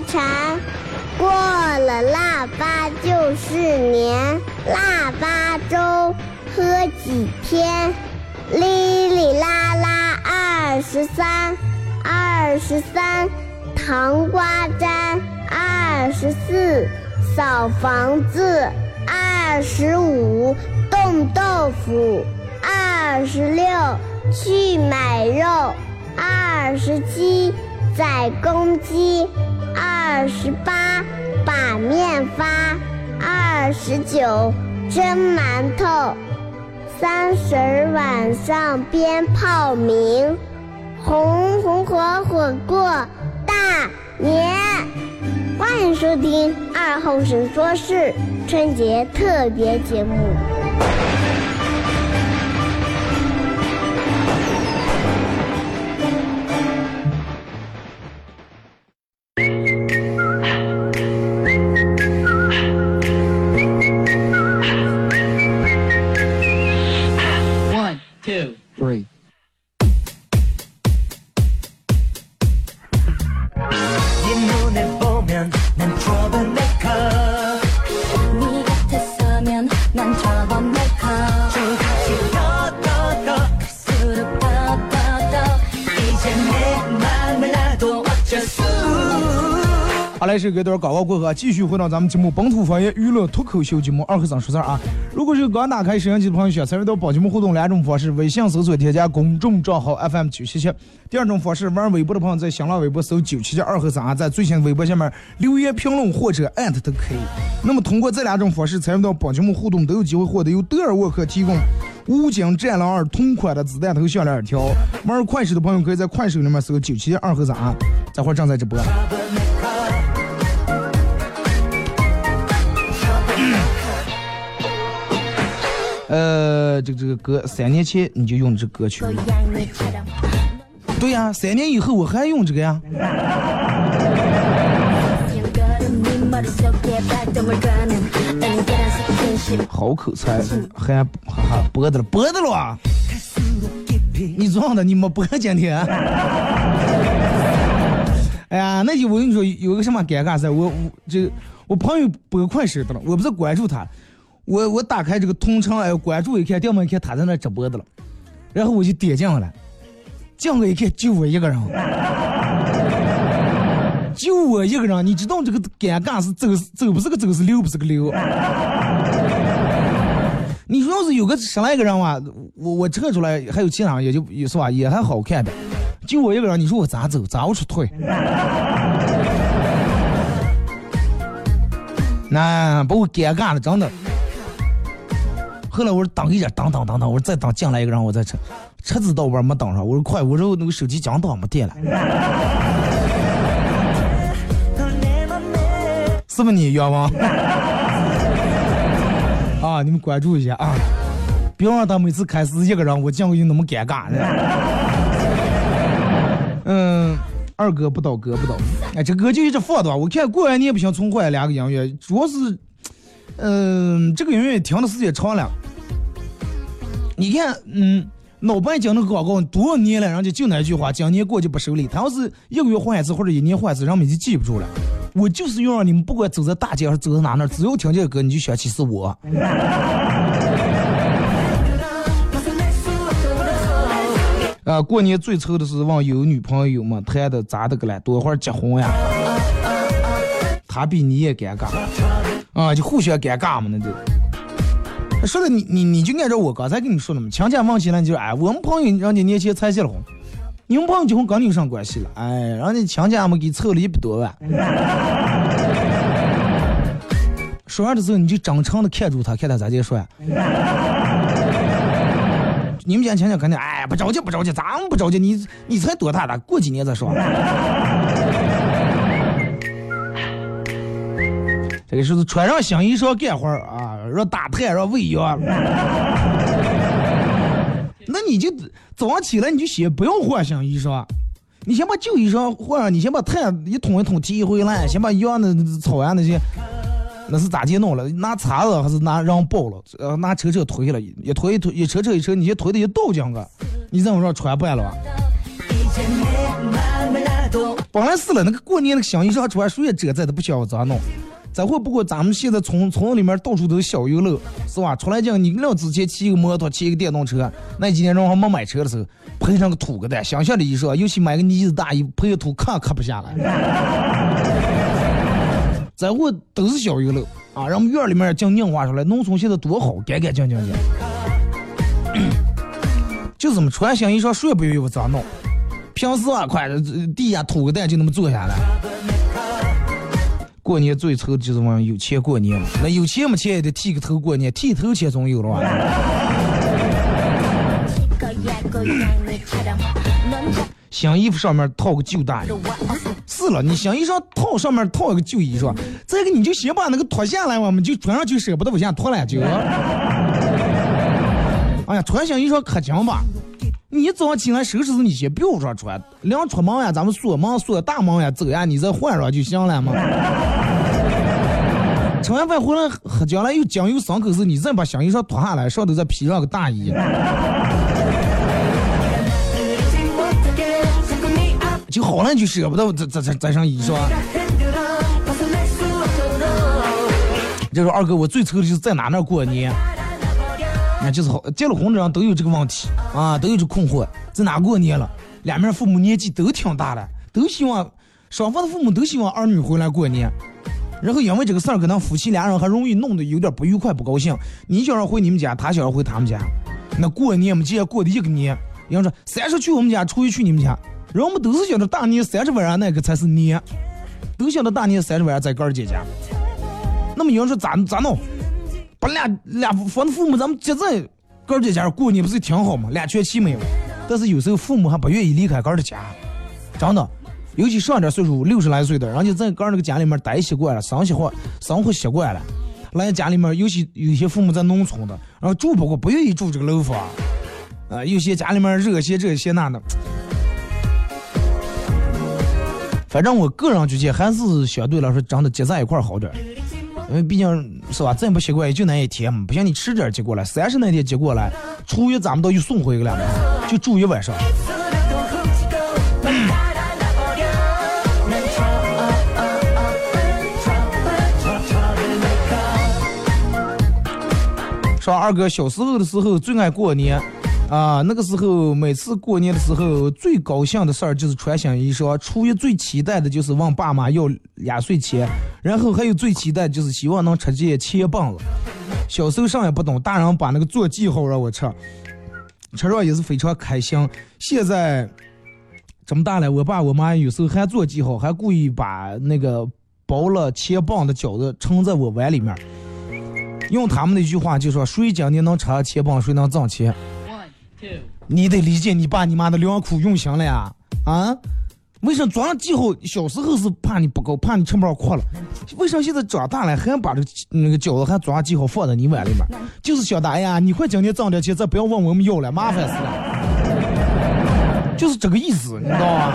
财产。过了腊八就是年，腊八粥喝几天？哩哩啦啦二十三，二十三糖瓜粘，二十四扫房子，二十五冻豆腐，二十六去买肉，二十七宰公鸡，二十八把面发，二十九蒸馒头。三十晚上鞭炮鸣，红红火火过大年。欢迎收听二后生说事春节特别节目。好嘞，是隔段广告过后，继续回到咱们节目本土方言娱乐脱口秀节目二和尚说事儿啊。如果是刚打开摄像机的朋友，想参与到本节目互动两种方式：微信搜索添加公众账号 FM 九七七；第二种方式，玩微博的朋友在新浪微博搜九七七二和尚啊，在最新微博下面留言评论或者艾特都可以。那么通过这两种方式参与到本节目互动，都有机会获得由德尔沃克提供武警战狼二同款的子弹头项链二条。玩快手的朋友可以在快手里面搜九七七二和尚啊，这会儿正在直播。呃，这个这个歌三年前你就用这歌曲，对呀、三年以后我还用这个呀。好口才，还哈哈脖子了，脖子了，你撞的，你没脖今天。哎呀，那就我跟你说，有个什么尴尬事，我我这我朋友播快手的了，我不是关注他。我我打开这个同城，哎，关注一看，掉门一看他在那直播的了，然后我就点进去了，进去一看就我一个人，就我一个人，你知道这个尴尬是走走不是个走是溜不是个溜。你说要是有个十来个人哇，我我撤出来还有其他人也就也是吧，也还好看的。就我一个人，你说我咋走？咋往出退？那把我尴尬了，真的。后来我说等一下，等等等等，我说再等进来一个人，我再车车子到边没等上，我说快，我说那个手机讲档没电了，是不是你冤枉？啊，你们关注一下啊，别让他每次开始一个人，我见过有那么尴尬的。嗯，二哥不倒，哥不倒。哎，这歌就一直放的，我看过完年不行，重换两个音乐，主要是，嗯，这个音乐听的时间长了。你看，嗯，老半讲那个广告多少年了，人家就那句话，今年过就不收礼。他要是一个月换一次或者一年换一次，人们就记不住了。我就是要让你们不管走在大街上走在哪哪，只要听见歌，你就想起是我。啊，过年最愁的是问有女朋友有吗？谈的咋的个了？多会儿结婚呀？他比你也尴尬，啊，就互相尴尬嘛，那就。说的你你你就按照我刚才跟你说的嘛，强奸忘起来你就哎，我们朋友人家年前才结了婚，你们朋友结婚跟你有啥关系了？哎，人家强奸我们给凑了一百多万。说完的时候你就真诚的看住他，看他咋接说呀？你们家强奸肯定哎不着急不着急，咱们不着急，你你才多大了，过几年再说。这个是穿上新衣裳干活啊，让打探让喂药。那你就早上起来你就先不用换新衣裳你先把旧衣裳换上你先把碳一桶一桶提回来先把羊那草啊那些那是咋接弄了？拿叉子还是拿让爆了呃拿车车推了一推一推一车车一车你先推的也倒浆啊你再往上传办了吧本来是了那个过年那个小衣裳穿谁也遮在的不需要咋弄。这会不过咱们现在村村里面到处都是小游乐，是吧？出来讲，你俩之前骑一个摩托，骑一个电动车，那几年人还没买车的时候，配上个土个蛋，想象的衣裳，尤其买个呢子大衣，配个土，磕磕不下来。这会都是小游乐啊！让我们院里面讲硬化出来，农村现在多好，干干净净的。就这么穿新衣裳，谁也不愿意咋弄。平时啊，快地下吐个蛋就那么坐下来。过年最愁就是往有钱过年嘛，那有钱没钱也得剃个头过年，剃头钱总有了吧？新衣服上面套个旧大衣，是了，你新衣裳套上面套一个旧衣裳，再个你就先把那个脱下来，我们就穿上去舍不得往下脱了就。哎呀，穿新衣裳可讲吧。你早上起来收拾时你先不要说穿，两出门呀，咱们锁门锁大门呀，走呀，你再换上就行了嘛。吃完饭回来喝将来又将又伤口时，你再把香衣裳脱下来，上头再披上个大衣，就好了，就舍不得再再再再上衣裳。就说二哥，我最愁的就是在哪那过年。那就是好，结了婚的人都有这个问题啊，都有这困惑，在哪过年了？两面父母年纪都挺大了，都希望双方的父母都希望儿女回来过年，然后因为这个事儿，可能夫妻俩人还容易弄得有点不愉快、不高兴。你想要回你们家，他想要回他们家，那过年嘛，既然过的一个年，人说三十去我们家，初一去你们家，人们都是想着大年三十晚上那个才是年，都想着大年三十晚上在哥儿姐家。那么有人说咋咋弄？把俩俩房的父母咱们接在哥儿姐家过年不是挺好吗？俩全齐没有。但是有时候父母还不愿意离开哥儿的家，真的，尤其上点岁数六十来岁的，人家在哥儿那个家里面待习惯了，生活生活习惯了，来家里面，尤其有些父母在农村的，然后住不过，不愿意住这个楼房，啊，有些家里面热些这些那的。反正我个人觉得还是相对来说，真的结在一块好点。因为毕竟是吧，真不习惯也就那一天嘛，不像你迟点接过来，三十那天接过来，初一咱们都又送回去了，就住一晚上。说二哥小时候的时候最爱过年。啊，那个时候每次过年的时候，最高兴的事儿就是穿新衣裳。初一最期待的就是问爸妈要压岁钱，然后还有最期待就是希望能吃这些钱棒子。小时候啥也不懂，大人把那个做记号让我 吃，吃上也是非常开心。现在这么大了，我爸我妈有时候还做记号，还故意把那个包了钱棒的饺子盛在我碗里面，用他们那句话就说：谁今年能吃钱棒，谁能挣钱。你得理解你爸你妈的良苦用心了呀，啊？为啥装了记号？小时候是怕你不够，怕你吃不上苦了。为啥现在长大了还把这个那个饺子还装记号放在你碗里面？就是想的，哎呀，你快今年挣点钱，再不要问我们要了，麻烦死了。就是这个意思，你知道吗？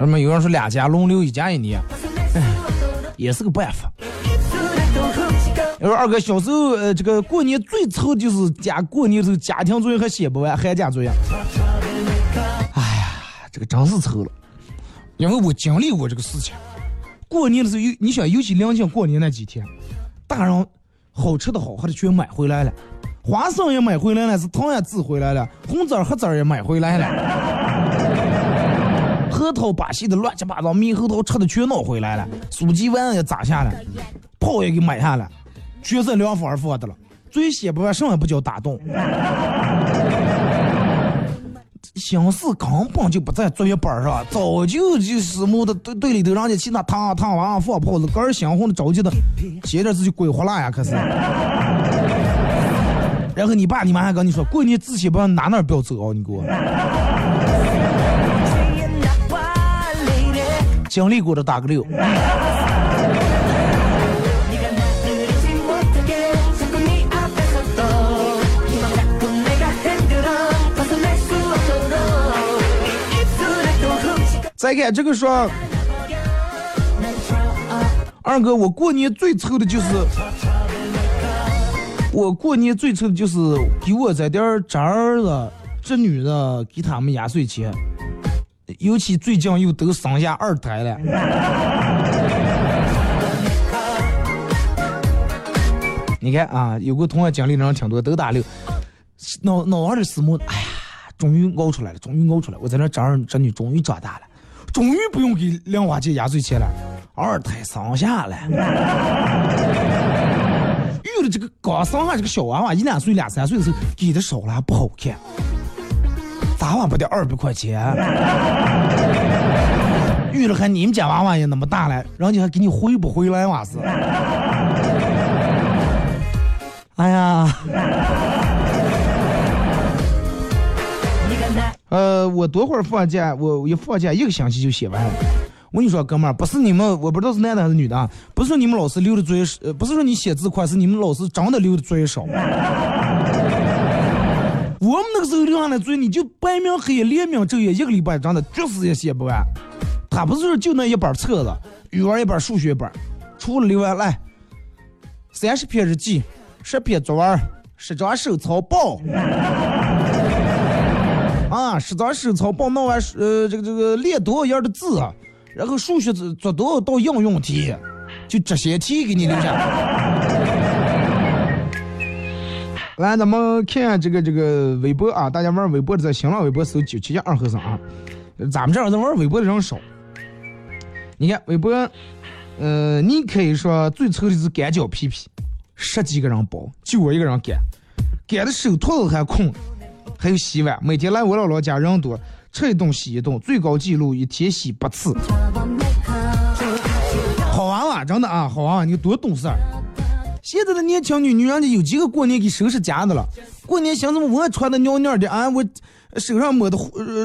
那么有人说两家轮流一家一年。也是个办法。要说二哥小时候，呃，这个过年最愁就是家过年时候家庭作业还写不完，寒假作业。哎呀，这个真是愁了，因为我经历过这个事情。过年的时候，你想，尤其临近过年那几天，大人好吃的好喝的全买回来了，花生也买回来了，是糖也寄回来了，红枣黑枣也买回来了。核桃、巴西的乱七八糟，猕猴桃吃的全弄回来了，酥鸡丸也砸下了，炮也给买下了，全是两房二房的了。最先不完，什么也不叫打动。心思根本就不在作业本上，早就就师母的队队里头，人家其他烫烫完放炮子，个儿鲜红的着急的，写点自己鬼火了呀，可是。然后你爸你妈还跟你说，过年之前不哪哪不要走啊，你给我。经历过的打个六。再看这个说，二哥，我过年最愁的就是我过年最愁的就是给我这点儿侄儿子、侄女的给他们压岁钱，尤其最近又都生下二胎了。你看啊，有个同学经历的人挺多，都打六，脑脑瓜里思慕，哎呀，终于熬出来了，终于熬出来，我在那侄儿侄女终于长大了，终于不用给零花钱压岁钱了，二胎生下了。遇了这个刚生下这个小娃娃，一两岁、两三岁的时候，给的少了还不好看，咋娃不得二百块钱？遇了还你们家娃娃也那么大了，人家还给你回不回来哇是？哎呀，呃，我多会儿放假，我一放假一个星期就写完了。我跟你说，哥们儿，不是你们，我不知道是男的还是女的，不是说你们老师留的作业，呃，不是说你写字快，是你们老师真的留的作业少。我们那个时候留下来作业，你就白明黑夜连明昼夜一个礼拜，真的就是也写不完。他不是就那一本册子，语文一本，数学一本，除了留完来三十篇日记，十篇作文，十张手抄报。啊，十张手抄报弄完，呃，这个这个练多少页的字啊？然后数学做做多少道应用题，就这些题给你留下。来，咱们看这个这个微博啊，大家玩微博的在新浪微博搜九七七二和尚啊。咱们这儿在玩微博的人少。你看微博，呃，你可以说最臭的是干脚皮皮，十几个人包，就我一个人干，干的手脱了还空。还有洗碗，每天来我姥姥家人多，吃一顿洗一顿，最高记录一天洗八次。好娃娃，真的啊，好娃娃，你多懂事儿。现在的年轻女女人家有几个过年给收拾家的了？过年想怎么我穿的尿尿的啊？我手上抹的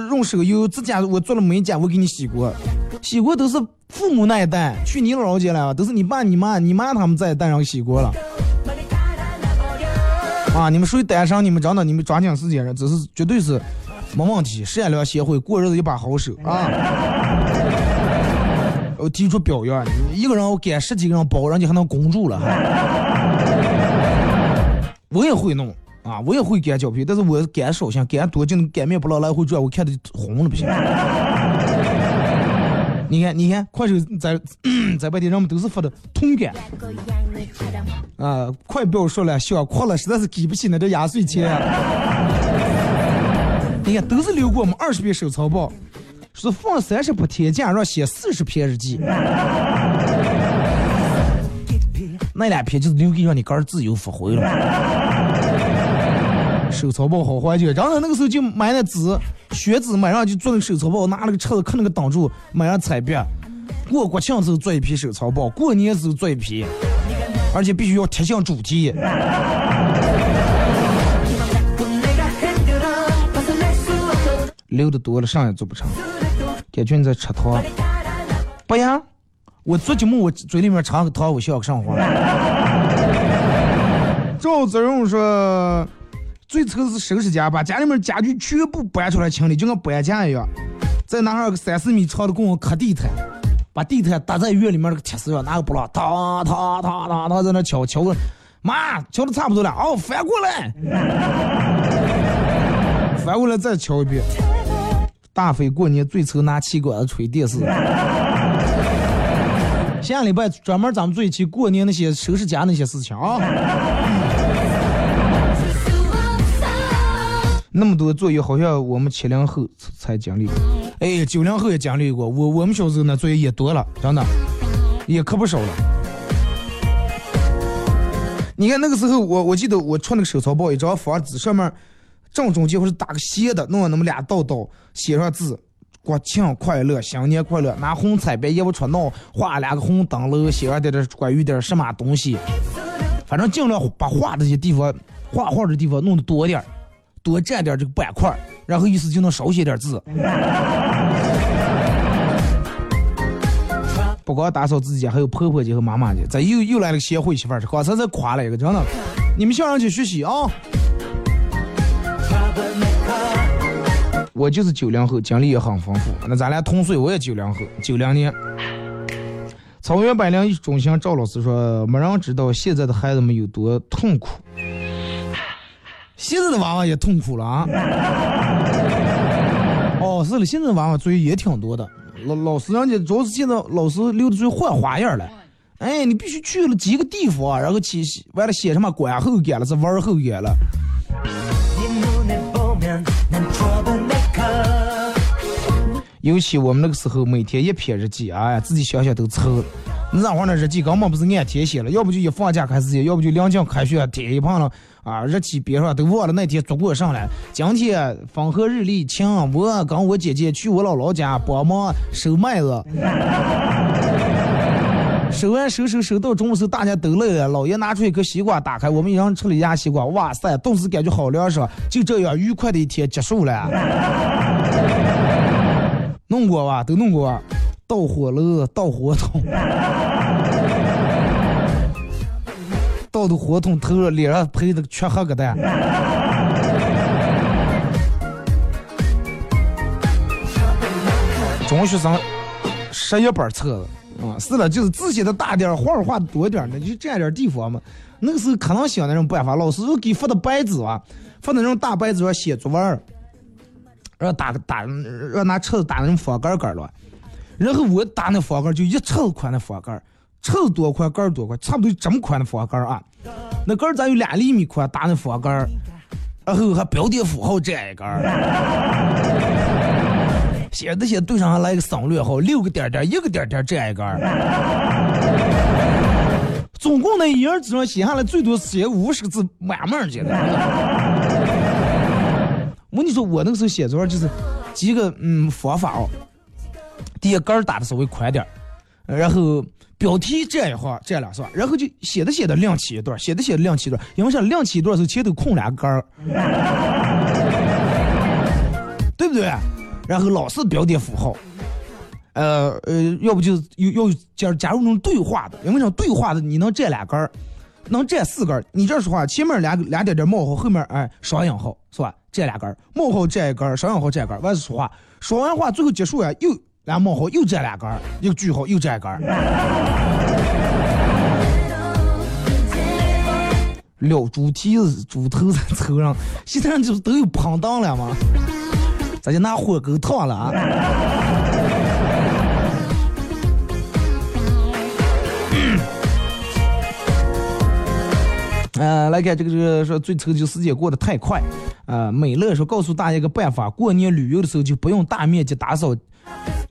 用手油，自家我做了美甲，我给你洗过。洗过都是父母那一代，去你姥姥家了，都是你爸、你妈、你妈他们在带上洗过了。啊！你们属于单身，你们真的，你们抓紧时间人，这是绝对是没问题，善良协会过日子一把好手啊！我提出表扬，一个人我干十几个人包，人家还能供住了。还我也会弄啊，我也会擀胶皮，但是我擀少些，擀多就擀面不老来回转，我看着红了不行。你看，你看，快手在 在外地人们都是发的同感啊！快不要说了，想哭了，实在是给不起那点压岁钱。你看，都是留过我们二十遍手抄报，说放三十不天假，让写四十篇日记。那两篇就是留给让你个人自由发挥了。手抄报好怀旧，然后那个时候就买那纸，宣纸买上就做那个手抄报，拿那个尺子刻那个挡住，买上彩笔。过国庆时候做一批手抄报，过年时候做一批，而且必须要贴向主题。留的多了，啥也做不成。感觉你在吃糖。不呀，我做节目我嘴里面尝个糖，我笑个上火。赵子荣说。最愁是收拾家，把家里面家具全部搬出来清理，就跟搬家一样。再拿上个三四米长的棍磕地毯，把地毯搭在院里面那个铁丝上，拿个布拉，哒哒哒哒哒在那敲敲个，妈敲的差不多了，哦，翻过来，翻过来再敲一遍。大飞过年最愁拿气管子吹电视。下礼拜专门咱们做一期过年那些收拾家那些事情啊。那么多作业，好像我们七零后才经历过，哎，九零后也经历过。我我们小时候那作业也多了，真的，也可不少了。你看那个时候，我我记得我出那个手抄报，一张房子上面正中间或者打个斜的，弄那么俩道道，写上字：国庆快乐，新年快乐。拿红彩笔也不出闹，画两个红灯笼，写上点点关于点什么东西，反正尽量把画这些地方，画画的地方弄得多点儿。多占点这个板块，然后意思就能少写点字。不光打扫自己，还有婆婆家和妈妈家。咱又又来了个贤惠媳妇儿，刚才才夸了一个，真的。你们向上去学习啊！我就是九零后，经历也很丰富。那咱俩同岁，我也九零后，九零年。草原百灵中心赵老师说，没人知道现在的孩子们有多痛苦。现在的娃娃也痛苦了啊！哦，是了，现在的娃娃作业也挺多的。老老师人家主要是现在老师留的最换花样了。哎，你必须去了几个地方，然后写完了写什么观后感了，是玩后感了。尤其我们那个时候每天一篇日记，哎呀，自己想想都愁。那会儿的日记根本不是按天写了，要不就一放假开始写，要不就临近开学贴一旁了啊，日期边上都忘了那天做过啥了。今天风和日丽晴，我跟我姐姐去我姥姥家帮忙收麦子。收完收收收到中午时，大家都累了。老爷拿出一个西瓜，打开，我们一人吃了一牙西瓜。哇塞，顿时感觉好凉爽。就这样，愉快的一天结束了。弄过吧，都弄过吧。盗火了，盗火筒，盗的火桶头脸上配的缺黑个蛋。中学生十一本册子啊，是了，就是字写的大点儿，画画的多点儿，那就占点儿地方嘛。那个时候可能想那种办法，老师就给发的白纸啊，发的那种大白纸上写作文，让打个打，让拿尺子打那种方杆杆了。然后我打那方杆就一尺宽的方杆儿，尺多宽杆多宽，差不多这么宽的方杆啊。那杆儿咱有两厘米宽，打那方杆，然后还标点符号这一杆。写的写对上还来个省略号，六个点点，一个点点这一杆。总共那一页纸上写下来最多写五十个字，满满的。我跟你说，我那个时候写作文就是几个嗯方法哦。第一杆打的稍微宽点儿，然后标题这样一行占两行，然后就写着写着亮起一段，写着写着亮起一段，因为啥亮起一段的时候前头空两杆，对不对？然后老是标点符号，呃呃，要不就是有有加加入那种对话的，因为啥对话的你能占两杆，能占四杆。你这样说话，前面俩俩点点冒号，后面哎双引号是吧？占两根儿，冒号占一根儿，上号占一根儿。完是说话，说完话最后结束呀，又俩冒号又占两根儿，一个句号又占一根儿。撂猪蹄子、猪头在头上，现在就是都有旁当了嘛。咱就拿火锅烫了啊！呃，来看这个这个说最愁就时间过得太快，呃，美乐说告诉大家一个办法，过年旅游的时候就不用大面积打扫，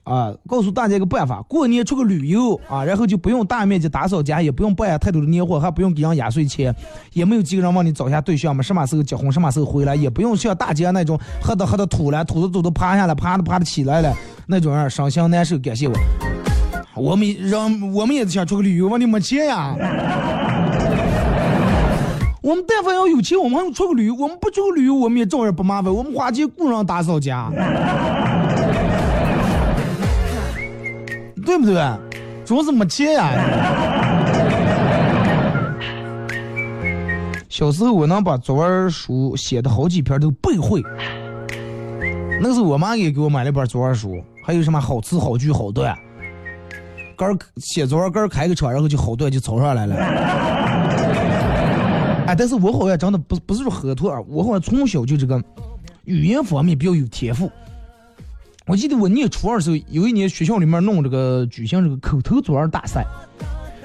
啊，告诉大家一个办法，过年出个旅游啊，然后就不用大面积打扫家，也不用办太多的年货，还不用给人压岁钱，也没有几个人帮你找下对象嘛，什么时候结婚，什么时候回来，也不用像大街那种喝的喝的吐了，吐的吐的趴下来，趴的趴的起来了那种人，伤心难受。感谢我，我们让我们也想出个旅游，问你没钱呀？我们但凡要有钱，我们还出个旅游；我们不出个旅游，我们也照样不麻烦。我们花钱雇人打扫家，对不对？主要是没钱呀。小时候我能把作文书写的好几篇都背会，那个时候我妈也给我买了本作文书，还有什么好词好句好段，杆儿写作文杆儿开个场，然后就好段就抄上来了。哎，但是我好像真的不不是说喝多啊，我好像从小就这个语言方面比较有天赋。我记得我念初二的时候，有一年学校里面弄这个举行这个口头作文大赛。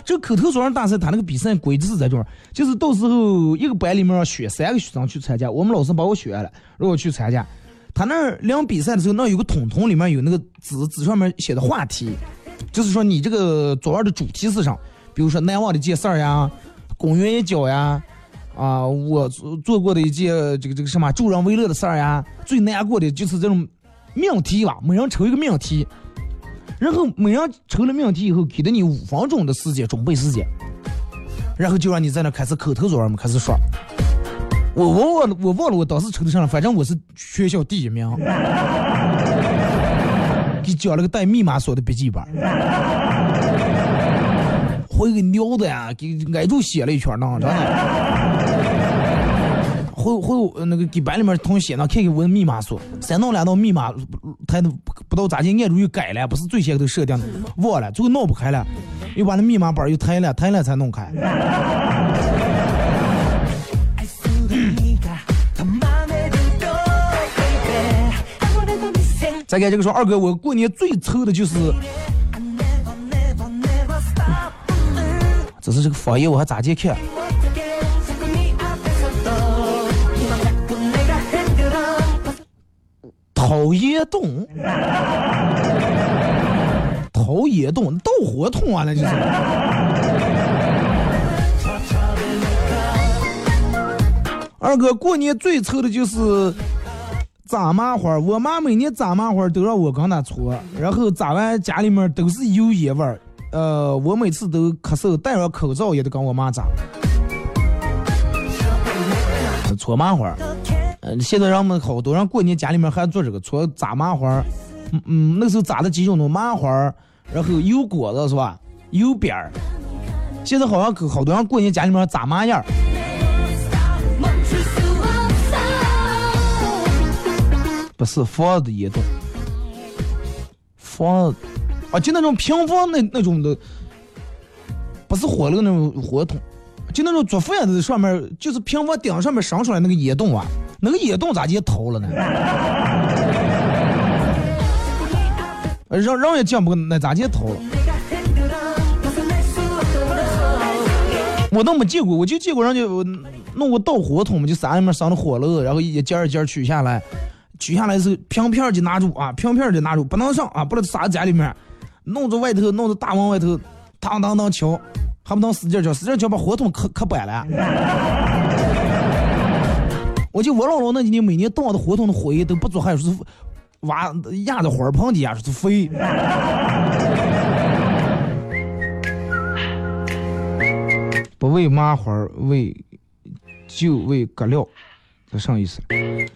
这个口头作文大赛，他那个比赛规则是在这儿，就是到时候一个班里面选三个学生去参加，我们老师把我选了，让我去参加。他那儿量比赛的时候，那有个桶桶里面有那个纸，纸上面写的话题，就是说你这个作文的主题是啥，比如说难忘的件事儿呀，公园一角呀。啊，我做做过的一件这个这个什么助人为乐的事儿呀，最难过的就是这种命题吧，每人抽一个命题，然后每人抽了命题以后，给了你五分钟的时间准备时间，然后就让你在那开始口头作文嘛，开始说。我我忘了我忘了我当时抽的上了，反正我是全校第一名，给交了个带密码锁的笔记本。回给尿的呀，给挨住写了一圈呢，真的。会会那个给班里面同学呢看看我的密码锁再弄两道密码他不知道咋的按住又改了不是最先头设定的忘了最后弄不开了又把那密码本又拆了拆了才弄开。再看这个说二哥我过年最愁的就是只是这个方言我还咋接看掏烟洞，掏烟洞，盗火筒啊，那就是。二哥过年最愁的就是炸麻花，我妈每年炸麻花都让我跟她搓，然后炸完家里面都是油烟味儿，呃，我每次都咳嗽，戴上口罩也得跟我妈炸。搓麻花，现在人们好多人过年家里面还做这个搓炸麻花，嗯嗯，那时候炸的几种呢？麻花，然后油果子是吧？油边儿。现在好像好多人过年家里面炸麻叶儿。不是房子移动，房啊，就那种平房那那种的，不是火炉那种火筒，就那种做饭的上面，就是平房顶上面生出来那个烟洞啊，那个野洞咋就偷了呢？让让也见不，那咋就偷了？我都没见过，我就见过人家弄个导火筒嘛，就山里面生的火了，然后一件一件取下来。取下来是平片就拿住啊，平片就拿住，不能上啊，不能撒家里面，弄着外头，弄着大门外头，当当当敲，还不能使劲敲，使劲敲把火筒磕磕掰了。我就我姥姥那几年每年倒的活动的火焰都不足，还说是挖压在花盆底下是飞。不为麻花，为就为割料。这啥意思？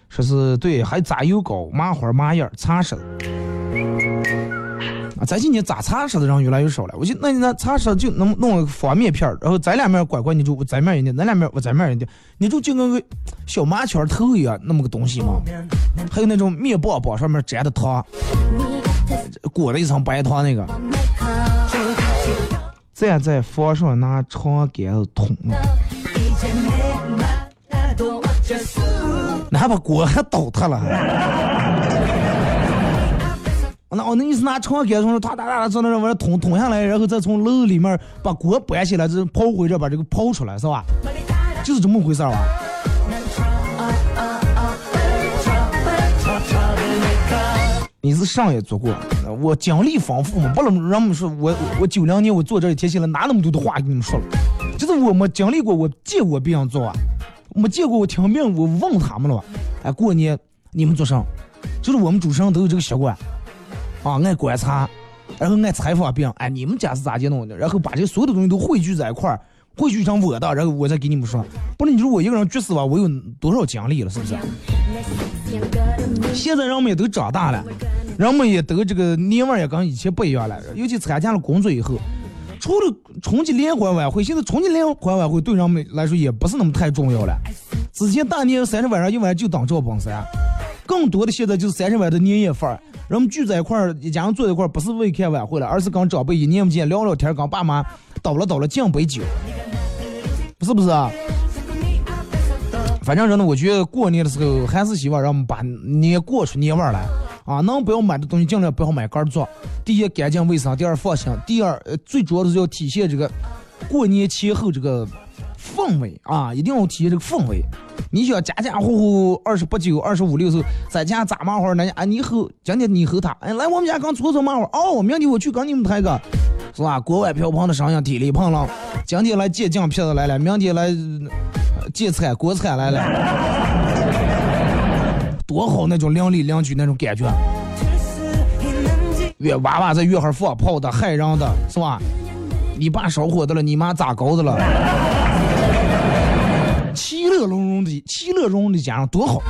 说是对，还炸油糕、麻花、麻叶、茶食。啊，这几年炸茶食的人越来越少了。我就那那茶食就能弄个方便片儿然后咱两面拐拐，你就我这面一点，咱两面我这面一点，你就就跟个小麻圈头一样那么个东西嘛。还有那种面包包上面粘的糖，裹了一层白糖那个。站在房上拿长杆捅。那还把锅还倒塌了？那哦，那你是拿长杆从那哒哒哒从那往上捅捅下来，然后再从楼里面把锅搬起来，这抛回这把这个抛出来是吧？就是这么回事儿吧？你是上也做过，我经历丰富嘛，不能让我们说我我九两年我坐这里贴心了，拿那么多的话给你们说了，就是我没经历过，我见过别人做啊。没见过，我听病，我问他们了吧？哎，过年你们做啥？就是我们主持人都有这个习惯，啊，爱观察，然后爱采访病。哎，你们家是咋接弄的？然后把这所有的东西都汇聚在一块儿，汇聚成我的，然后我再给你们说。不然你说我一个人绝死吧？我有多少精力了？是不是？现在人们也都长大了，人们也都这个年味也跟以前不一样了，尤其参加了工作以后。除了春节联欢晚会，现在春节联欢晚会对人们来说也不是那么太重要了。之前大年三十晚上一晚上就当赵本山，更多的现在就是三十晚的年夜饭，人们聚在一块儿，一家人坐一块儿，不是为开晚会了，而是跟长辈一年不见聊聊天，跟爸妈倒了倒了敬杯酒，是不是啊？反正人呢，我觉得过年的时候还是希望让我们把年过出年味来。啊，能不要买的东西尽量不要买干做。第一，干净卫生；第二，放心；第二，呃，最主要的是要体现这个过年前后这个氛围啊，一定要体现这个氛围。你想家家户户二十八九、二十五六岁在家炸麻花，那家你吼，今天你吼他，哎，来我们家刚搓搓麻花，哦，明天我去跟你们抬个，是吧？锅碗瓢盆的声音，体力胖了。今天来借酱片子来了，明天来借菜锅菜来了。多好那种邻里邻居那种感觉，月娃娃在月哈放炮的害人的是吧？你爸烧火的了，你妈炸糕的了，其乐融融的，其乐融融的家多好。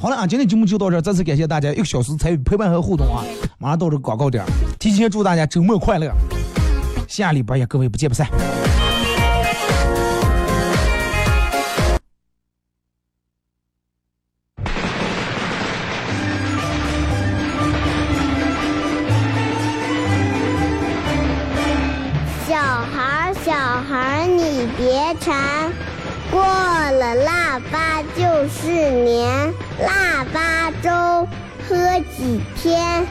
好了啊，今天节目就到这，再次感谢大家一个小时参与陪伴和互动啊！马上到这个广告点，提前祝大家周末快乐，下礼拜也各位不见不散。小孩，小孩，你别馋，过腊八就是年，腊八粥。喝几天？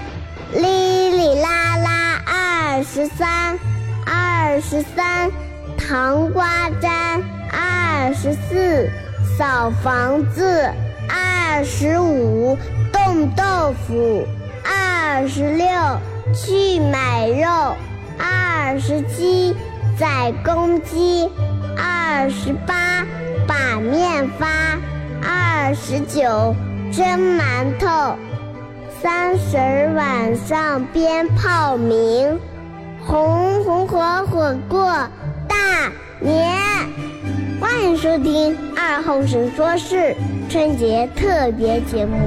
哩哩啦啦二十三，二十三，糖瓜粘二十四，扫房子二十五，冻豆腐二十六，去买肉二十七，宰公鸡二十八，把面发二十九，蒸馒头。三十晚上鞭炮鸣，红红火火过大年。欢迎收听二后生说事春节特别节目。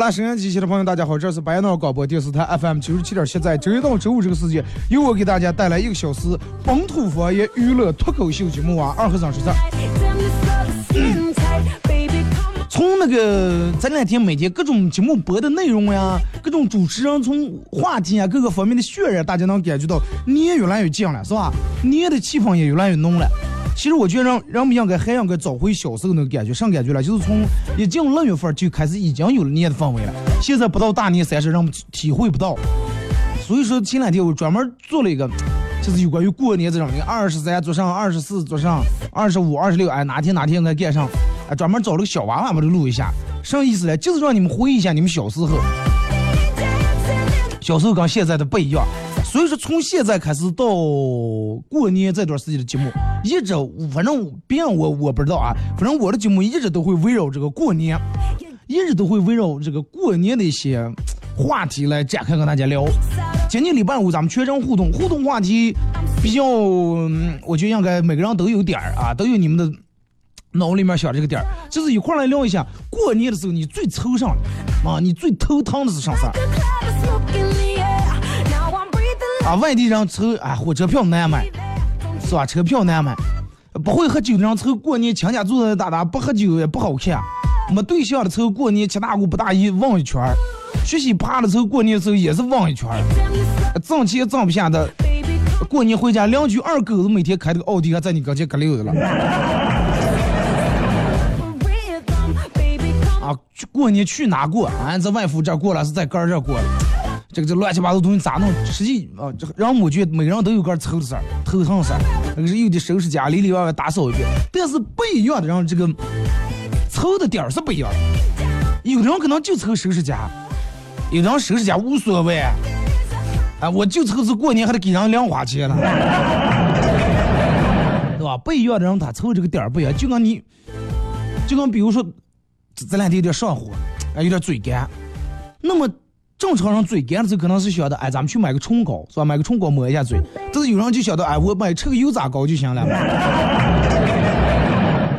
好了，沈阳机器的朋友，大家好，这是白闹广播电视台 FM 九十七点七，在周一到周五这个时间，由我给大家带来一个小时本土方言娱乐脱口秀节目啊，二和尚说事儿。从那个这两天每天各种节目播的内容呀，各种主持人从话题啊各个方面的渲染，大家能感觉到年越来越近了，是吧？年的气氛也越来越浓了。其实我觉得人人们应该还应该找回小时候那个感觉，啥感觉了？就是从一进六月份就开始已经有了年的氛围了。现在不到大年三十，让我们体会不到。所以说前两天我专门做了一个，就是有关于过年这种的，二十三做上，二十四做上，二十五、二十六，哎，哪天哪天应该干上，哎，专门找了个小娃娃把它录一下，啥意思呢？就是让你们回忆一下你们小时候，小时候跟现在的不一样。所以说从现在开始到过年这段时间的节目，一直反正别人我我不知道啊，反正我的节目一直都会围绕这个过年，一直都会围绕这个过年的一些话题来展开跟大家聊。今天礼拜五咱们全程互动，互动话题比较，我觉得应该每个人都有点儿啊，都有你们的脑里面想这个点儿，就是一块来聊一下过年的时候你最惆怅的啊，你最头疼的是啥事儿啊？外地人愁啊，火车票难买，是吧？车票难买，不会喝酒的人愁过年亲家坐在大大，不喝酒也不好看。没对象的愁过年七大姑八大姨望一圈，学习趴的愁过年的时候也是望一圈，挣钱挣不下的。过年回家，邻居二狗子每天开这个奥迪，还在你跟前搁溜的了啊！去过年去哪过？俺在外父这过了，是在哥这过了。这个这乱七八糟东西咋弄？实际啊，这让我觉得每个人都有个愁的事儿、头疼事儿。那个是有的收拾家，里里外外打扫一遍。但是不一样的人，这个愁的点儿是不一样的。有的人可能就愁收拾家，有的人收拾家无所谓。哎，我就愁是过年还得给人零花钱了。对吧？不一样的人他凑这个点儿不一样，就跟你，就跟比如说，这这两天有点上火，哎，有点嘴干。那么正常人嘴干的时候，可能是想的，哎，咱们去买个唇膏，是吧？买个唇膏抹一下嘴。但是有人就想到，哎，我买吃个油炸糕就行了，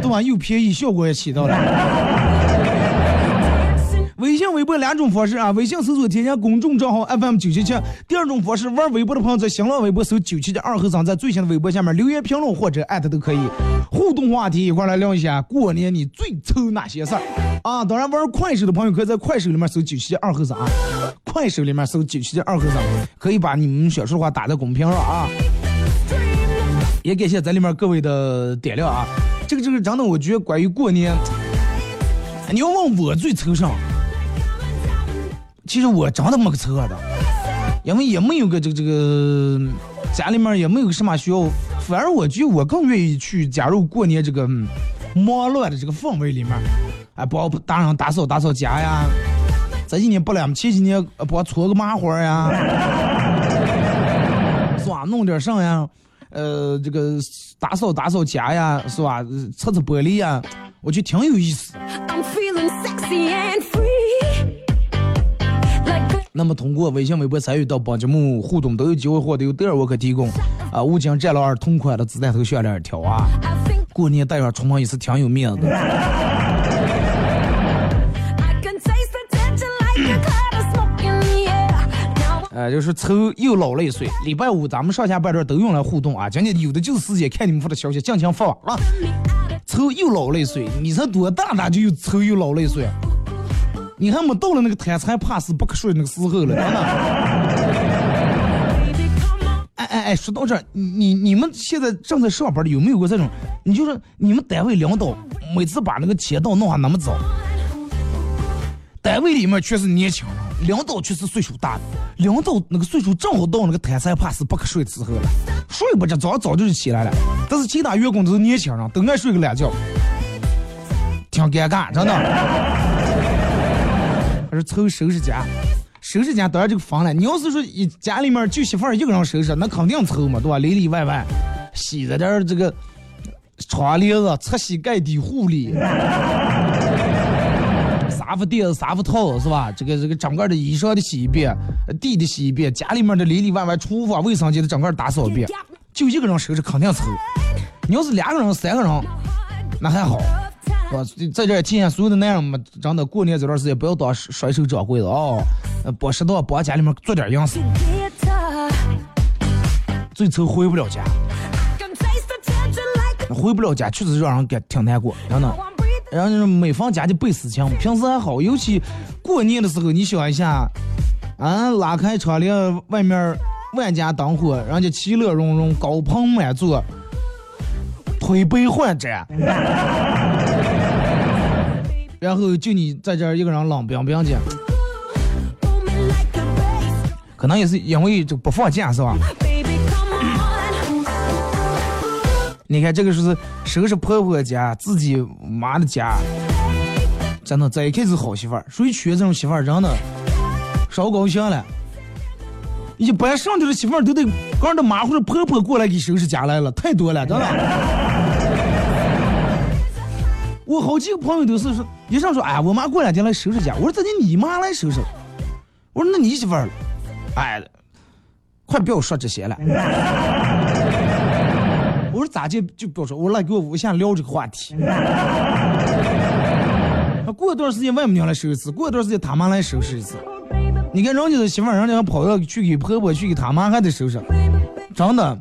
对吧？又便宜，效果也起到了。微信、微博两种方式啊，微信搜索添加公众账号 FM 九七七。第二种方式，玩微博的朋友在新浪微博搜九七七二和尚，在最新的微博下面留言评论或者艾特都可以。互动话题一块来聊一下，过年你最愁哪些事儿啊？当然，玩快手的朋友可以在快手里面搜九七七二和尚啊，快手里面搜九七七二和尚，可以把你们想说的话打在公屏上啊。也感谢在里面各位的点亮啊，这个这个真的，我觉得关于过年，你要问我最愁啥。其实我真的没个愁的，因为也没有个这个这个家里面也没有个什么需要，反而我觉得我更愿意去加入过年这个忙乱的这个氛围里面，哎，帮打上打扫打扫家呀，这几年不了，前几年呃帮搓个麻花呀，是吧？弄点啥呀？呃，这个打扫打扫家呀，是吧？擦擦玻璃呀，我觉得挺有意思。I'm feeling sexy and free. 那么通过微信、微博参与到本节目互动，都有机会获得由德尔沃克提供啊五金战狼二同款的子弹头项链一条啊。过年带上出门也是挺有面子的。呃，就是抽又老了一岁。礼拜五咱们上下半段都用来互动啊，今天有的就是时间看你们发的消息，尽情发啊。抽又老了一岁，你才多大咋就又抽又老了一岁？你还没到了那个贪财怕死不可睡那个时候了，真 的。哎哎哎，说到这儿，你你你们现在正在上班的有没有过这种？你就是你们单位领导每次把那个签到弄下那么早，单位里面全是年轻人，领导却是岁数大的，领导那个岁数正好到那个贪财怕死不可睡的时候了，睡不着，早早就起来了。但是其他员工都是年轻人，都爱睡个懒觉，挺尴尬，真的。还是凑收拾家，收拾家当然这个分了。你要是说一家里面就媳妇儿一个人收拾，那肯定凑嘛，对吧？里里外外，洗着点儿这个窗帘子、擦洗盖底护理，沙发垫子、沙发套是吧？这个这个整个的衣裳的洗一遍，地的洗一遍，家里面的里里外外、厨房、卫生间的整个打扫一遍，就一个人收拾肯定凑。你要是两个人、三个人，那还好。在这儿提醒所有的男人们，真的过年这段时间不要当甩手掌柜的啊！呃，帮适当帮家里面做点样式，Guitar. 最愁回不了家，回不了家确实让人感挺难过，真的。然后就是每逢佳节倍思亲，平时还好，尤其过年的时候，你想一下，啊，拉开窗帘，外面万家灯火，人家其乐融融，高朋满座，推杯换盏，然后就你在这儿一个人冷冰冰的，可能也是因为这不放假是吧？你看这个是收拾婆婆家，自己妈的家，真的在一开始好媳妇儿，谁娶这种媳妇儿，真的烧高兴了。一般上头的媳妇儿都得刚的妈或者婆婆过来给收拾家来了，太多了，真的。我好几个朋友都是说，一上说，哎，我妈过两天来收拾家，我说咋的你妈来收拾？我说那你媳妇儿，哎，快不要说这些了。我说咋就就不要说，我来给我无限聊这个话题。过一段时间外母娘来收拾一次，过一段时间他妈来收拾一次。你看人家的媳妇儿，人家跑到去给婆婆，去给他妈还得收拾，真的，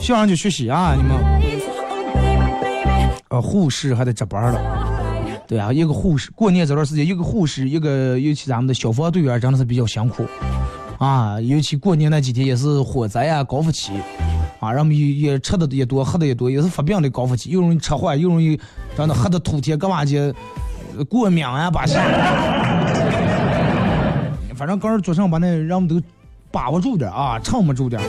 向人家学习啊！你们，呃，护士还得值班了。对啊，一个护士，过年这段时间，一个护士，一个尤其咱们的消防队员真的是比较辛苦啊，尤其过年那几天也是火灾啊高峰期啊，人们也也吃的也多，喝的也多，也是发病的高峰期，又容易车坏，又容易真的喝的吐铁，干嘛去过敏啊，把啥，反正刚儿早上把那人们都把握住点啊，撑不住点。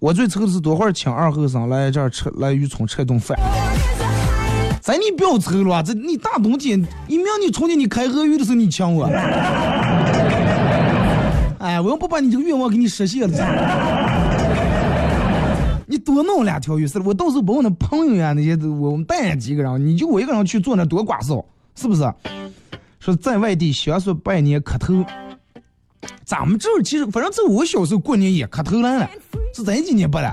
我最愁的是多会儿请二后生来这儿吃来渔村吃一顿饭。there's a high 咱你不要愁了，这你大冬天，一明你春天你开河鱼的时候你请我，哎，我要不把你这个愿望给你实现了，你多弄两条鱼是了，我到时候把我那朋友呀那些都我们带几个人，你就我一个人去坐那多刮臊，是不是？说在外地学说拜年磕头，咱们这儿其实反正在我小时候过年也磕头来了，是咱几年不了。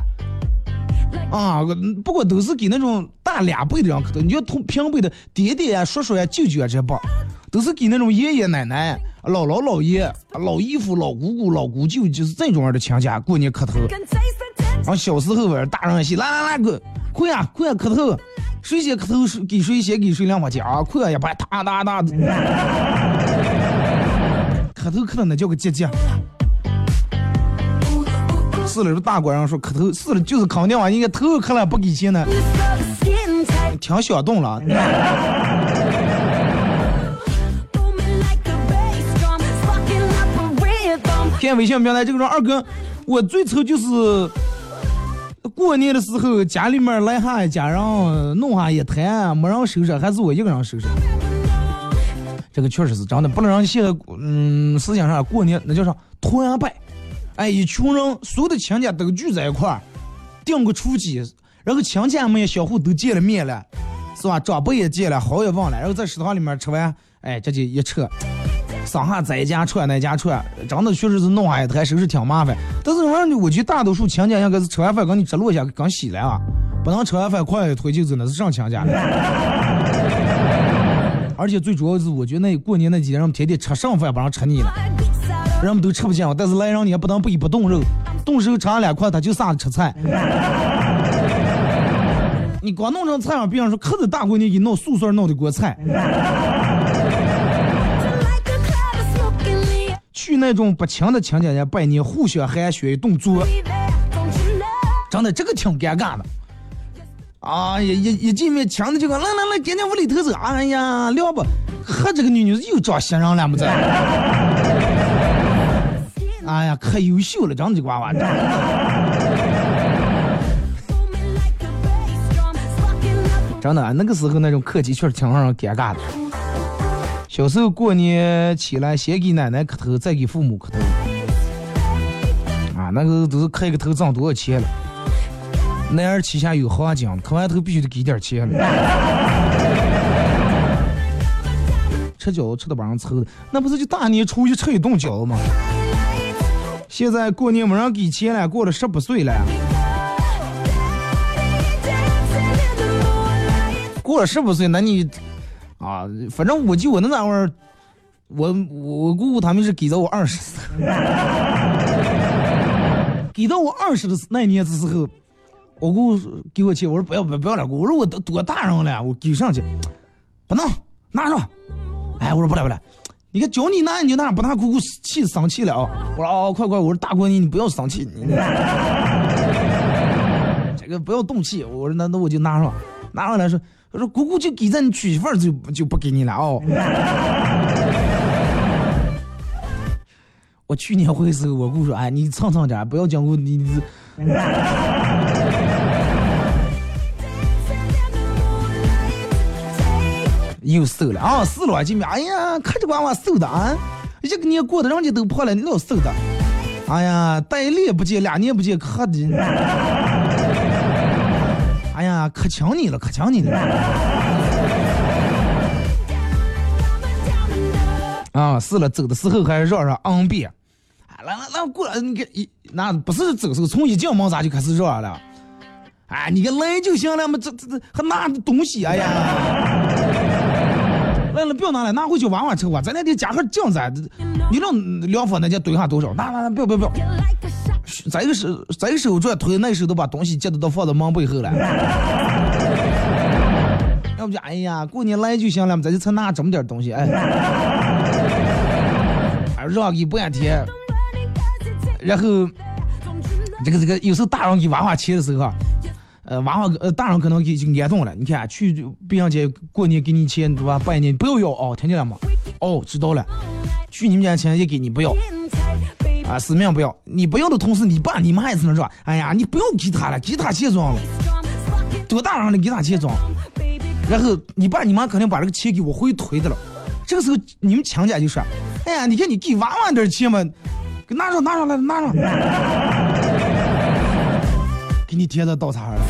啊，不过都是给那种大两辈的人磕头。你要同平辈的爹爹呀、叔叔呀、舅舅啊这帮，都是给那种爷爷奶奶、姥姥姥爷、老姨夫、老姑姑、老姑舅，就是这种样的亲家过年磕头。然后小时候玩大人戏，来来来，快快啊快啊磕头，谁先磕头谁给谁先给谁两把钱啊，快呀把哒哒哒的，磕头磕的那叫个结节。是了，大官人说磕头，是了，就是肯定啊，应该头磕了不给钱呢，You saw the skin tight. 挺小动了。看微信平台这个说二哥，我最愁就是过年的时候家里面来哈家人弄哈一摊，没人收拾，还是我一个人收拾。这个确实是真的，不能让现在嗯思想上过年那叫啥团拜，哎，一群人所有的亲戚都聚在一块儿，订个初几，然后亲戚们也相互都见了面了，是吧？长辈也见了，好也忘了，然后在食堂里面吃完，哎，这就一撤。上下这一家串那家串，真的确实是弄下一台收拾挺麻烦。但是玩意儿，我觉得大多数亲家应该是吃完饭刚你直落下刚洗了啊，不能吃完饭快一推就走，那是上亲家了。而且最主要是，我觉得那过年那几天，人们天天吃剩饭不让吃腻了，人们都吃不进。但是来人你也不能不一不动肉，动手吃两块，他就撒着吃菜。你光弄成菜嘛，比方说，可是大过年给弄素素弄的锅菜，去那种不亲的亲戚家拜年，互相寒暄一顿做，真的这个挺尴尬的。啊，一一一进面，亲的就讲来来来，赶紧屋里头走。哎呀，聊吧，和，这个女女又找新人了么子？哎呀，可优秀了，真的这娃娃。真的，那个时候那种客气确实挺让人尴尬的。小时候过年起来，先给奶奶磕头，再给父母磕头。啊，那个都是磕一个头挣多少钱了？男儿膝下有黄金，磕完头必须得给点钱了。吃饺子吃的把人愁的，那不是就大年初一吃一顿饺子吗？现在过年没人给钱了，过了十八岁了。过了十八岁，那你啊，反正我就我那那会儿，我我姑姑他们是给到我二十，给到我二十的那年的时候，我姑姑给我钱，我说不要不要不要了，我说我都多大人了，我给上去，不能拿着，哎，我说不来不来，你看叫你拿你就拿，不拿姑姑气生气了啊，我说哦快快，我说大闺女你不要生气，你这个不要动气，我说那那我就拿上，拿上来说。我说姑姑就给咱娶媳妇儿就就不给你了哦。我去年回的时候，我姑说哎你蹭蹭点，不要讲故你你。又瘦了啊，是了几米，哎呀，看这娃娃瘦的啊，一个年过的人家都胖了，你老瘦的，哎呀，带一年不见，两年不见，可的。哎呀，可抢你了，可抢你了！啊，是了，走的时候还绕绕昂边。来来来，过来，你看一那不是走时候，从一进门咋就开始绕了？哎，你个来就行了嘛，这这这还拿东西？哎呀！来了，不要拿了，拿回去玩玩抽啊！咱那得加盒酱子，你让凉粉那家堆下多少？拿拿拿，不要不要不要！这一个手，这一个手转推，那手都把东西接的都放到门背后了。要不就哎呀，过年来就行了，咱就才拿这么点东西，哎，让给半天。然后这个这个，有时候大人给娃娃钱的时候，呃，娃娃呃大人可能给就挨动了。你看去别人家过年给你钱对吧？拜年不要要哦，听见了吗？哦，知道了。去你们家钱也给你不要。啊，死命不要！你不要的同时，你爸你妈也是能说，哎呀，你不要给他了，给他钱装了，多大人了，给他钱装。然后你爸你妈肯定把这个钱给我回推的了。这个时候你们亲家就说，哎呀，你看你给娃娃点钱嘛，给拿上拿上来拿上，你贴到刀叉上了。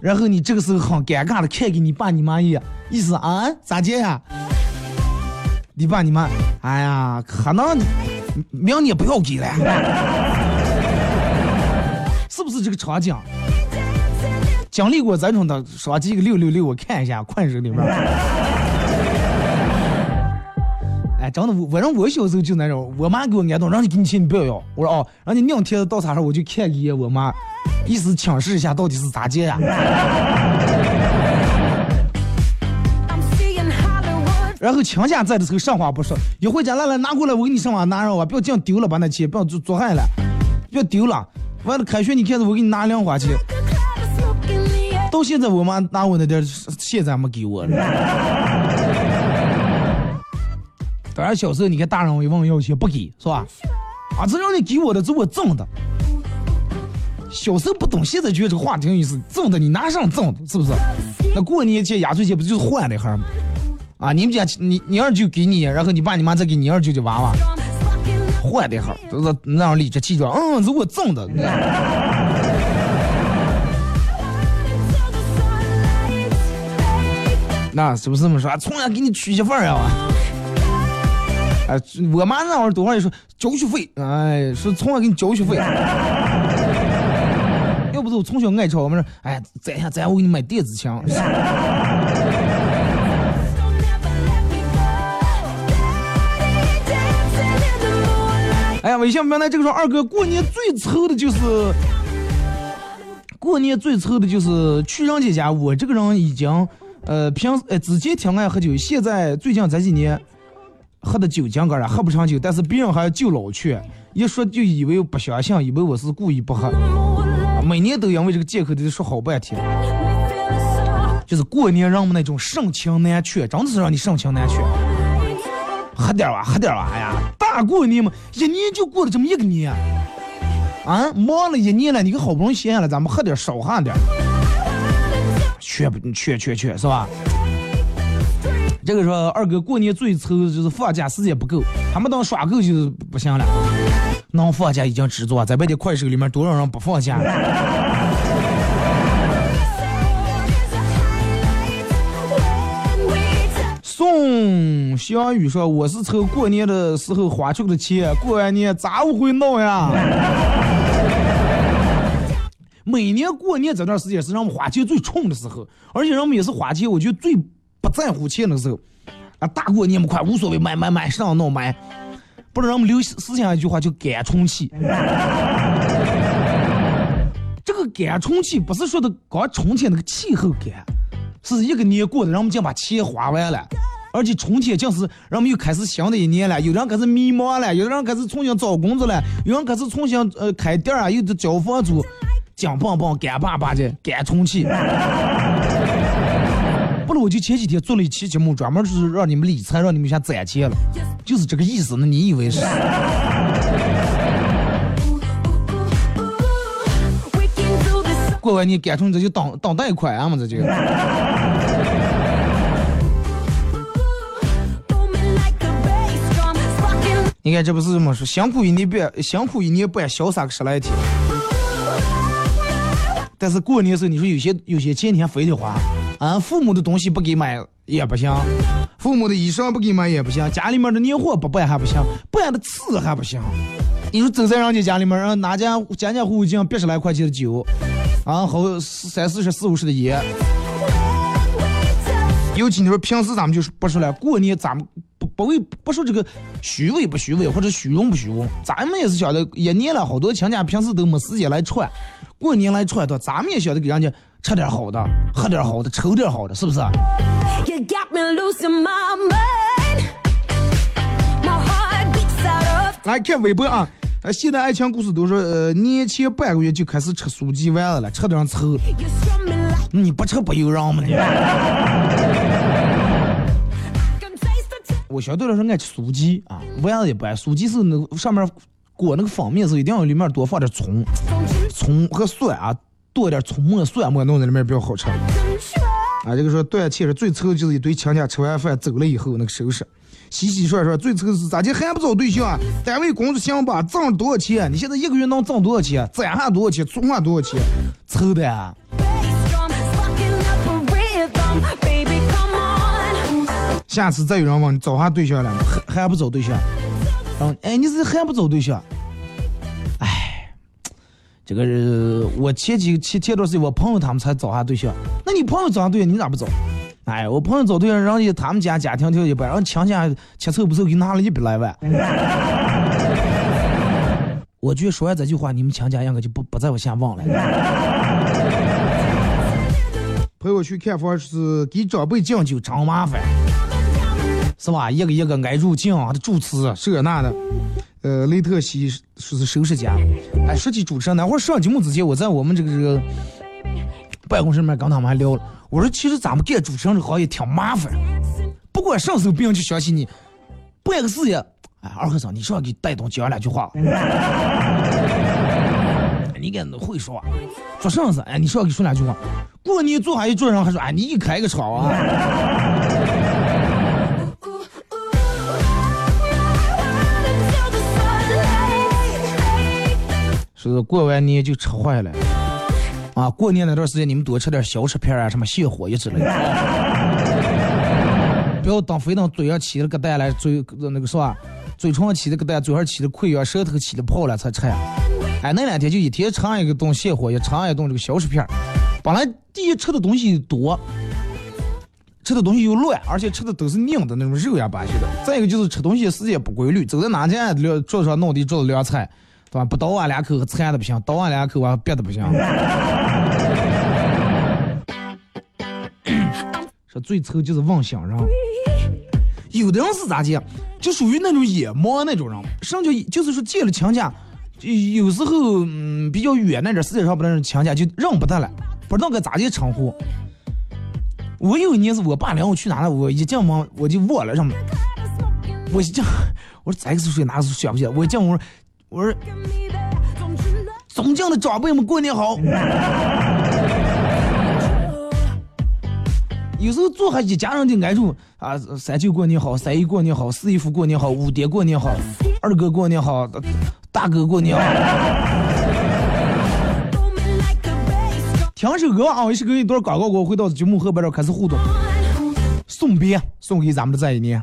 然后你这个时候很尴尬的看给你爸你妈一眼，意思啊咋接呀？你爸你妈，哎呀，可能。明年不要给了，是不是这个场景？经历过这种的，刷几个六六六，我看一下快手里面。哎，真的，我反正我小时候就那种，我妈给我安顿，让你给你钱，你不要要。我说哦，让你娘贴到刀叉上，我就看一眼我妈，意思请示一下到底是咋接呀？然后亲家在的时候，上话不说，一回家来来拿过来，我给你上网拿上吧，不要这样丢了，把那钱不要做做害了，不要丢了。完了开学你看着我给你拿两花钱，到现在我妈拿我那点现在没给我。当然小时候你看大人一问要钱不给是吧？啊，这让你给我的，这我挣的。小时候不懂，现在觉得这个话挺有意思，挣的你拿上挣的，是不是？那过年前压岁钱不就是换的哈吗？啊！你们家你你二舅给你，然后你爸你妈再给你二舅的娃娃换的号，都是那样理直气壮。嗯，是我挣的。那是不是这么说？从来给你娶媳妇儿呀？哎，我妈那会儿多少也说交学费，哎，是从小给你交学费。要不是我从小爱吵，我们说，哎，攒下攒，我给你买电子枪。哎呀，微信平台这个说二哥过年最愁的就是，过年最愁的就是去人家家。我这个人已经，呃，平呃之前挺爱喝酒，现在最近这几年喝的酒精干了，喝不上酒，但是别人还要就老去，一说就以为不相信，以为我是故意不喝，每年都因为这个借口得说好半天。就是过年人们那种盛情难却，真的是让你盛情难却。喝点吧，喝点吧，哎呀，大过年嘛，一年就过了这么一个年，啊，忙了一年了，你可好不容易闲下来，咱们喝点少喝点，缺不缺缺缺是吧？这个说二哥过年最愁的就是放假时间不够，还没等耍够就不行了，能放假已经知足啊，在外地快手里面多少人不放假？宋小雨说：“我是从过年的时候花出的钱，过完年咋不会闹呀？每年过年这段时间是让我们花钱最冲的时候，而且人们也是花钱，我觉得最不在乎钱的时候。啊，大过年么快无所谓，买买买，上闹买。不是让我们留思想一句话，叫赶充气。这个赶充气不是说的刚充钱那个气候干。”是一个年过的，人们就把钱花完了，而且春天就是人们又开始新的一年了。有人开始迷茫了，有的人开始重新找工作了，有人开始重新呃开店啊，又得交房租，紧棒棒干巴巴的干春气。我就前几天做了一期节目，专门是让你们理财，让你们先攒钱了，就是这个意思。那你以为是？过完年干成这就当当贷款啊嘛，这就。你看这不是这么说，辛苦一年半，辛苦一年半，潇洒个十来天。但是过年时候，你说有些有些钱你非得花，啊，父母的东西不给买也不行，父母的衣裳不给买也不行，家里面的年货不办还不行，办的次还不行。你说走在人家家里面，人拿家家家户户进八十来块钱的酒。啊，好三四十、四五十的烟。尤其你说平时咱们就是不说了，过年咱们不不为不说这个虚伪不虚伪或者虚荣不虚荣，咱们也是晓得一年了好多亲家平时都没时间来串，过年来串的，咱们也晓得给人家吃点好的，喝点好的，抽点好的，是不是？来看微博啊。呃，现在爱情故事都说，呃，年前半个月就开始吃苏鸡丸子了，吃点臭。你不吃不由人吗？你？我相对来说爱吃苏鸡啊，丸子也不爱。苏鸡是那个上面裹那个方面时候，一定要里面多放点葱，葱和蒜啊，多点葱末、蒜末弄在里面比较好吃。啊，这个说断气是最臭的就是一堆亲戚吃完饭走了以后那个收拾。洗洗涮涮，最愁是咋的还不找对象啊？单位工作行吧？挣多少钱？你现在一个月能挣多少钱？攒下多少钱？存下多少钱？愁的啊！下次再有人问你找啥对象了，还还不找对象？嗯，哎，你是还不找对象？哎，这个我前几前前段时间我朋友他们才找下对象，那你朋友找啥对象，你咋不找？哎，我朋友找对象，人家他们家家庭条件一般，然后亲戚切凑不凑，给拿了一百来万。我觉得说完这句话，你们强家应该就不不在我先忘了。陪我去看房是给长辈敬酒，真麻烦，是吧？一个一个挨住敬，主持这那的。呃，雷特西说是收拾家。哎，说起主持人，那会儿上节目之前，我在我们这个这个办公室里面跟他们还聊了。我说，其实咱们干主持人这行业挺麻烦，不管上手别人就相信你，办个事业，哎，二和尚，你说给带动讲两句话，你给会说，做啥子？哎，你说给说两句话，过年坐下一桌上还说，哎，你一开个场啊，就是过完年就吃坏了。啊，过年那段时间你们多吃点小吃片啊，什么泻火一之类的，不要等非等嘴上起了个蛋来，嘴那个是吧？嘴唇起了个蛋，嘴上起的溃疡，舌头起的泡了才吃呀。哎，那两天就一天吃一个东西泻火药，吃一顿这个消食片。本来第一吃的东西多，吃的东西又乱，而且吃的都是硬的那种肉呀巴些的。再一个就是吃东西时间不规律，走在哪家桌子上弄的做的凉菜，对吧？不倒俺两口馋的不行，倒俺两口啊憋的不行。说最臭就是妄想人，有的人是咋的，就属于那种野猫那种人，上就就是说见了亲家。有时候，嗯，比较远那点，世界上不能亲家，就认不得了，不知道该咋的称呼。我有一年是我爸领我去哪了，我一进门我就忘了什么。我一进，我说这个是谁？哪个是想不起来？我一进我说，我说，尊敬的长辈们，过年好。有时候坐下一家人的挨住啊，三舅过年好，三姨过年好，四姨夫过年好，五爹过年好，二哥过年好。大哥过年好，听首歌啊！一首歌一段广告过后，回到节目后边这开始互动，送别送给咱们的这一年。